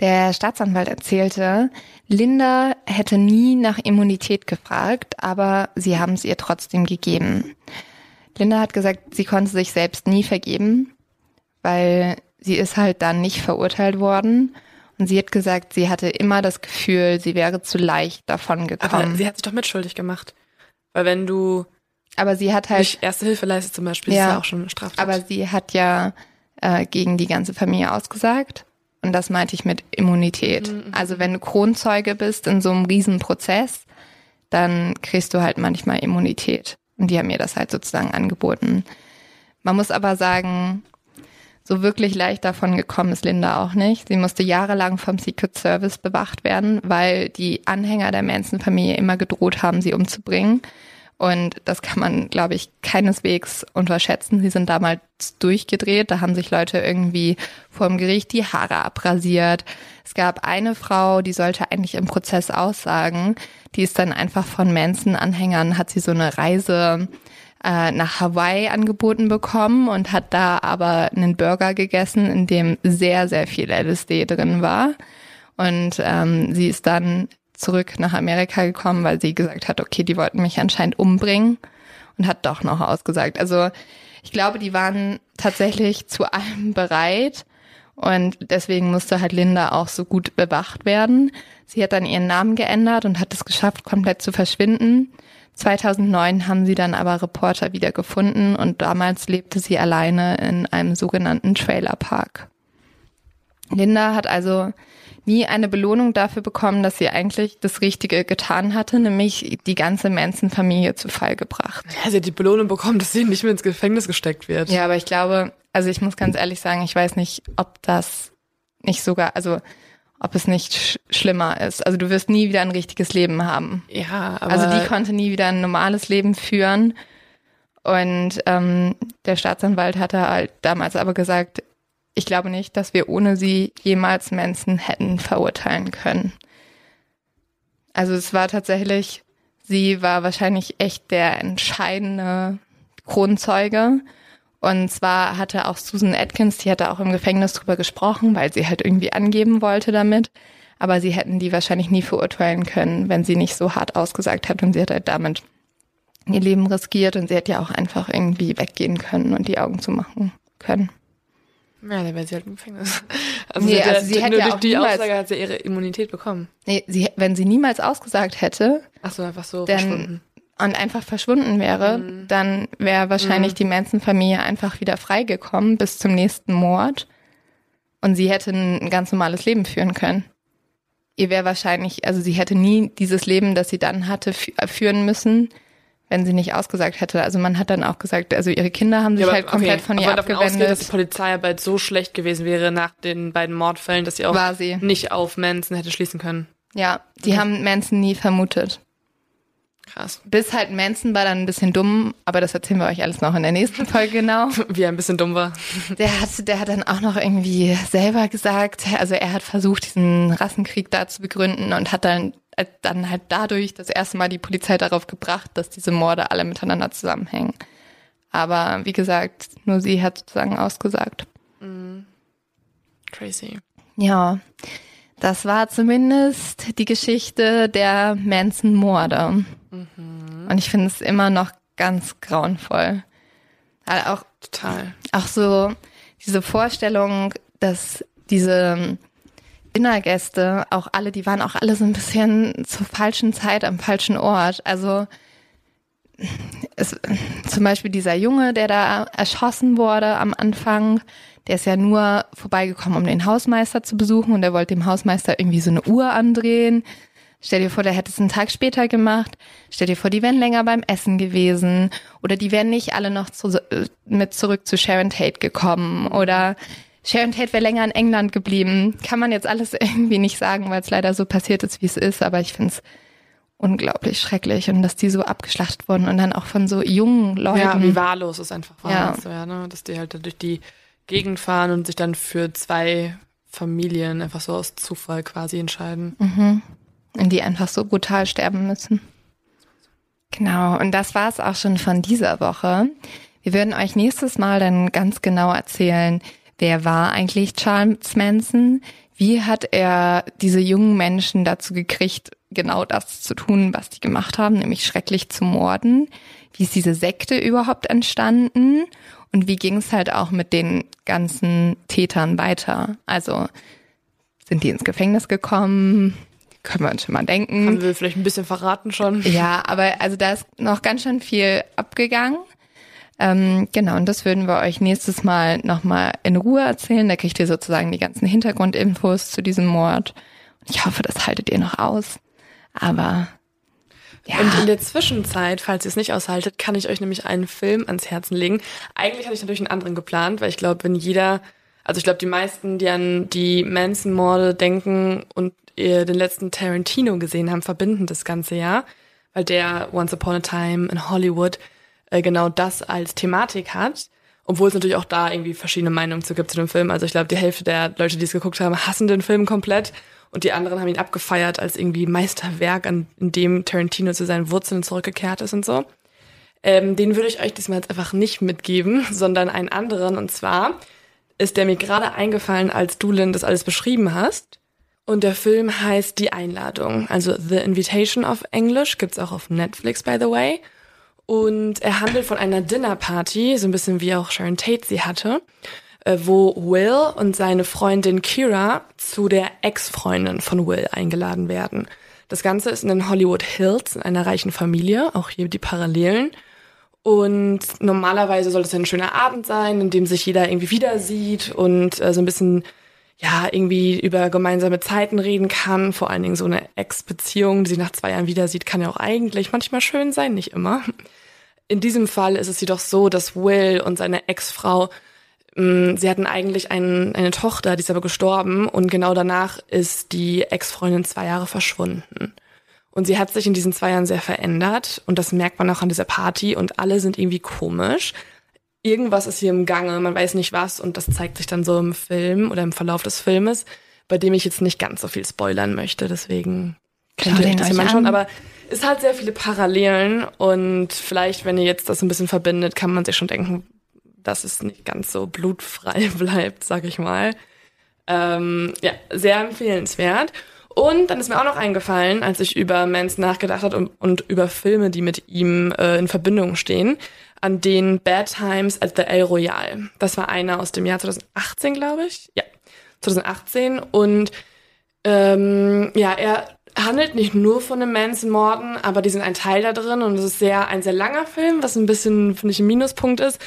Der Staatsanwalt erzählte, Linda hätte nie nach Immunität gefragt, aber sie haben es ihr trotzdem gegeben. Linda hat gesagt, sie konnte sich selbst nie vergeben, weil sie ist halt dann nicht verurteilt worden. Und sie hat gesagt, sie hatte immer das Gefühl, sie wäre zu leicht davon gekommen. Aber sie hat sich doch mitschuldig gemacht. Weil wenn du aber sie hat halt. Nicht Erste Hilfe leistet zum Beispiel, ja, ist ja auch schon Straftat. Aber sie hat ja äh, gegen die ganze Familie ausgesagt. Und das meinte ich mit Immunität. Mhm. Also wenn du Kronzeuge bist in so einem Riesenprozess, dann kriegst du halt manchmal Immunität. Und die haben mir das halt sozusagen angeboten. Man muss aber sagen, so wirklich leicht davon gekommen ist Linda auch nicht. Sie musste jahrelang vom Secret Service bewacht werden, weil die Anhänger der Manson-Familie immer gedroht haben, sie umzubringen. Und das kann man, glaube ich, keineswegs unterschätzen. Sie sind damals durchgedreht. Da haben sich Leute irgendwie vor dem Gericht die Haare abrasiert. Es gab eine Frau, die sollte eigentlich im Prozess aussagen. Die ist dann einfach von Manson-Anhängern, hat sie so eine Reise äh, nach Hawaii angeboten bekommen und hat da aber einen Burger gegessen, in dem sehr, sehr viel LSD drin war. Und ähm, sie ist dann zurück nach Amerika gekommen, weil sie gesagt hat, okay, die wollten mich anscheinend umbringen und hat doch noch ausgesagt. Also ich glaube, die waren tatsächlich zu allem bereit und deswegen musste halt Linda auch so gut bewacht werden. Sie hat dann ihren Namen geändert und hat es geschafft, komplett zu verschwinden. 2009 haben sie dann aber Reporter wieder gefunden und damals lebte sie alleine in einem sogenannten Trailerpark. Linda hat also nie eine Belohnung dafür bekommen, dass sie eigentlich das Richtige getan hatte, nämlich die ganze Manson-Familie zu Fall gebracht. Ja, sie hat die Belohnung bekommen, dass sie nicht mehr ins Gefängnis gesteckt wird. Ja, aber ich glaube, also ich muss ganz ehrlich sagen, ich weiß nicht, ob das nicht sogar, also ob es nicht sch schlimmer ist. Also du wirst nie wieder ein richtiges Leben haben. Ja, aber also die konnte nie wieder ein normales Leben führen. Und ähm, der Staatsanwalt hatte halt damals aber gesagt, ich glaube nicht, dass wir ohne sie jemals Manson hätten verurteilen können. Also es war tatsächlich, sie war wahrscheinlich echt der entscheidende Kronzeuge. Und zwar hatte auch Susan Atkins, die hatte auch im Gefängnis drüber gesprochen, weil sie halt irgendwie angeben wollte damit. Aber sie hätten die wahrscheinlich nie verurteilen können, wenn sie nicht so hart ausgesagt hat. Und sie hat halt damit ihr Leben riskiert und sie hätte ja auch einfach irgendwie weggehen können und die Augen zumachen können. Ja, dann wäre sie halt im Gefängnis. (laughs) Also, nee, sie, also sie hätte nur ja durch die niemals, Aussage hat sie ihre Immunität bekommen. Nee, sie, wenn sie niemals ausgesagt hätte. Ach so, einfach so dann, verschwunden. Und einfach verschwunden wäre, mhm. dann wäre wahrscheinlich mhm. die Manson-Familie einfach wieder freigekommen bis zum nächsten Mord. Und sie hätte ein ganz normales Leben führen können. Ihr wäre wahrscheinlich, also sie hätte nie dieses Leben, das sie dann hatte, führen müssen, wenn sie nicht ausgesagt hätte. Also man hat dann auch gesagt, also ihre Kinder haben sich ja, halt komplett okay. von ihr aber abgewendet. Davon ausgeht, dass die Polizeiarbeit so schlecht gewesen wäre nach den beiden Mordfällen, dass sie auch sie. nicht auf Manson hätte schließen können. Ja, die okay. haben Manson nie vermutet. Krass. Bis halt Manson war dann ein bisschen dumm, aber das erzählen wir euch alles noch in der nächsten Folge genau. (laughs) Wie er ein bisschen dumm war. Der hat, der hat dann auch noch irgendwie selber gesagt, also er hat versucht, diesen Rassenkrieg da zu begründen und hat dann, äh, dann halt dadurch das erste Mal die Polizei darauf gebracht, dass diese Morde alle miteinander zusammenhängen. Aber wie gesagt, nur sie hat sozusagen ausgesagt. Mhm. Crazy. Ja, das war zumindest die Geschichte der Manson-Morde. Mhm. Und ich finde es immer noch ganz grauenvoll. Also auch, Total. auch so diese Vorstellung, dass diese Dinnergäste, auch alle, die waren auch alle so ein bisschen zur falschen Zeit am falschen Ort. Also es, zum Beispiel dieser Junge, der da erschossen wurde am Anfang, der ist ja nur vorbeigekommen, um den Hausmeister zu besuchen und er wollte dem Hausmeister irgendwie so eine Uhr andrehen. Stell dir vor, der hätte es einen Tag später gemacht. Stell dir vor, die wären länger beim Essen gewesen. Oder die wären nicht alle noch zu, mit zurück zu Sharon Tate gekommen. Oder Sharon Tate wäre länger in England geblieben. Kann man jetzt alles (laughs) irgendwie nicht sagen, weil es leider so passiert ist, wie es ist. Aber ich finde es unglaublich schrecklich und dass die so abgeschlachtet wurden und dann auch von so jungen Leuten. Ja, wie wahllos es einfach war. Ja. So, ja ne? Dass die halt durch die Gegend fahren und sich dann für zwei Familien einfach so aus Zufall quasi entscheiden. Mhm. Die einfach so brutal sterben müssen. Genau, und das war es auch schon von dieser Woche. Wir würden euch nächstes Mal dann ganz genau erzählen, wer war eigentlich Charles Manson, wie hat er diese jungen Menschen dazu gekriegt, genau das zu tun, was die gemacht haben, nämlich schrecklich zu morden? Wie ist diese Sekte überhaupt entstanden? Und wie ging es halt auch mit den ganzen Tätern weiter? Also sind die ins Gefängnis gekommen? Können wir uns schon mal denken. Haben wir vielleicht ein bisschen verraten schon. Ja, aber also da ist noch ganz schön viel abgegangen. Ähm, genau, und das würden wir euch nächstes Mal nochmal in Ruhe erzählen. Da kriegt ihr sozusagen die ganzen Hintergrundinfos zu diesem Mord. Und ich hoffe, das haltet ihr noch aus. Aber ja. Und in der Zwischenzeit, falls ihr es nicht aushaltet, kann ich euch nämlich einen Film ans Herzen legen. Eigentlich hatte ich natürlich einen anderen geplant, weil ich glaube, wenn jeder, also ich glaube, die meisten, die an die Manson-Morde denken und den letzten Tarantino gesehen haben, verbinden das ganze Jahr, weil der Once Upon a Time in Hollywood äh, genau das als Thematik hat. Obwohl es natürlich auch da irgendwie verschiedene Meinungen zu gibt zu dem Film. Also ich glaube, die Hälfte der Leute, die es geguckt haben, hassen den Film komplett. Und die anderen haben ihn abgefeiert als irgendwie Meisterwerk, an in dem Tarantino zu seinen Wurzeln zurückgekehrt ist und so. Ähm, den würde ich euch diesmal jetzt einfach nicht mitgeben, (laughs) sondern einen anderen. Und zwar ist der mir gerade eingefallen, als du, Lynn, das alles beschrieben hast. Und der Film heißt Die Einladung, also The Invitation auf Englisch, gibt's auch auf Netflix, by the way. Und er handelt von einer Dinnerparty, so ein bisschen wie auch Sharon Tate sie hatte, äh, wo Will und seine Freundin Kira zu der Ex-Freundin von Will eingeladen werden. Das Ganze ist in den Hollywood Hills, in einer reichen Familie, auch hier die Parallelen. Und normalerweise soll es ein schöner Abend sein, in dem sich jeder irgendwie wieder sieht und äh, so ein bisschen ja, irgendwie über gemeinsame Zeiten reden kann. Vor allen Dingen so eine Ex-Beziehung, die sich nach zwei Jahren wieder sieht, kann ja auch eigentlich manchmal schön sein, nicht immer. In diesem Fall ist es jedoch so, dass Will und seine Ex-Frau, mm, sie hatten eigentlich ein, eine Tochter, die ist aber gestorben und genau danach ist die Ex-Freundin zwei Jahre verschwunden. Und sie hat sich in diesen zwei Jahren sehr verändert und das merkt man auch an dieser Party und alle sind irgendwie komisch irgendwas ist hier im Gange, man weiß nicht was und das zeigt sich dann so im Film oder im Verlauf des Filmes, bei dem ich jetzt nicht ganz so viel spoilern möchte, deswegen könnt ihr euch das ja anschauen, aber es hat sehr viele Parallelen und vielleicht, wenn ihr jetzt das ein bisschen verbindet, kann man sich schon denken, dass es nicht ganz so blutfrei (laughs) bleibt, sag ich mal. Ähm, ja, sehr empfehlenswert. Und dann ist mir auch noch eingefallen, als ich über Mans nachgedacht habe und, und über Filme, die mit ihm äh, in Verbindung stehen, an den Bad Times at the El Royale. Das war einer aus dem Jahr 2018, glaube ich. Ja, 2018. Und ähm, ja, er handelt nicht nur von den Manson-Morden, aber die sind ein Teil da drin und es ist sehr ein sehr langer Film, was ein bisschen, finde ich, ein Minuspunkt ist,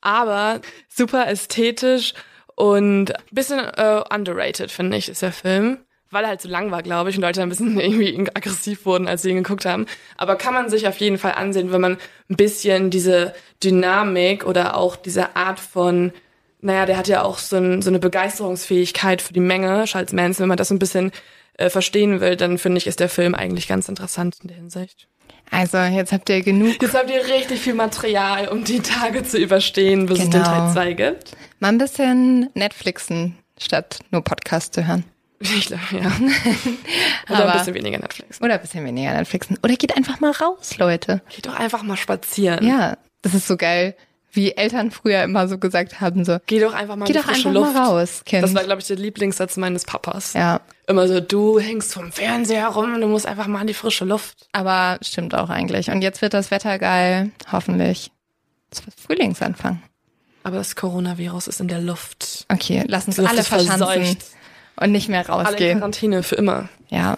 aber super ästhetisch und ein bisschen äh, underrated, finde ich, ist der Film weil er halt so lang war, glaube ich, und Leute ein bisschen (laughs) irgendwie aggressiv wurden, als sie ihn geguckt haben. Aber kann man sich auf jeden Fall ansehen, wenn man ein bisschen diese Dynamik oder auch diese Art von naja, der hat ja auch so, ein, so eine Begeisterungsfähigkeit für die Menge, Charles Manson. Wenn man das so ein bisschen äh, verstehen will, dann finde ich, ist der Film eigentlich ganz interessant in der Hinsicht. Also, jetzt habt ihr genug. Jetzt habt ihr richtig viel Material, um die Tage zu überstehen, bis Genau. es den Teil 2 gibt. Mal ein bisschen Netflixen, statt nur Podcast zu hören. Ich glaube, ja. (laughs) Oder Aber- ein bisschen weniger Netflix. Oder ein bisschen weniger Netflixen. Oder geht einfach mal raus, Leute. Geht doch einfach mal spazieren. Ja, das ist so geil, wie Eltern früher immer so gesagt haben, so, Geh doch einfach mal geh in die doch frische einfach Luft. mal raus, Kind. Das war, glaube ich, der Lieblingssatz meines Papas. ja, Immer so, du hängst vom Fernseher rum, du musst einfach mal in die frische Luft. aber stimmt auch eigentlich. Und jetzt wird das Wetter geil, hoffentlich. Es wird Frühlingsanfang. Aber das Coronavirus ist in der Luft. Okay, lass uns alle verschanzen verseucht. Und nicht mehr Alle in rausgehen. Quarantäne für immer. Ja.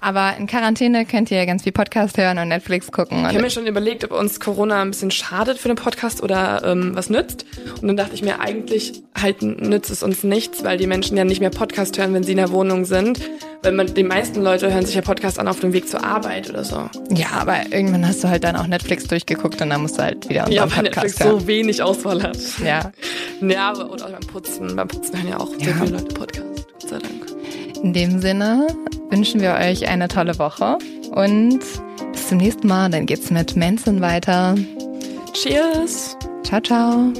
Aber in Quarantäne könnt ihr ganz viel Podcast hören und Netflix gucken. Ich habe Und mir schon überlegt, ob uns Corona ein bisschen schadet für den Podcast oder ähm, was nützt. Und dann dachte ich mir, eigentlich halt nützt es uns nichts, weil die Menschen ja nicht mehr Podcast hören, wenn sie in der Wohnung sind. Weil man, die meisten Leute hören sich ja Podcast an auf dem Weg zur Arbeit oder so. ja, aber irgendwann hast du halt dann auch Netflix durchgeguckt und dann musst du halt wieder Ja, unseren weil Podcast Netflix hören. so wenig Auswahl hat. Ja. (laughs) Ja, aber oder beim Putzen. Beim Putzen hören ja auch sehr Ja. viele Leute Podcast. Gott sei Dank. In dem Sinne wünschen wir euch eine tolle Woche und bis zum nächsten Mal. Dann geht's mit Manson weiter. Cheers! Ciao, ciao.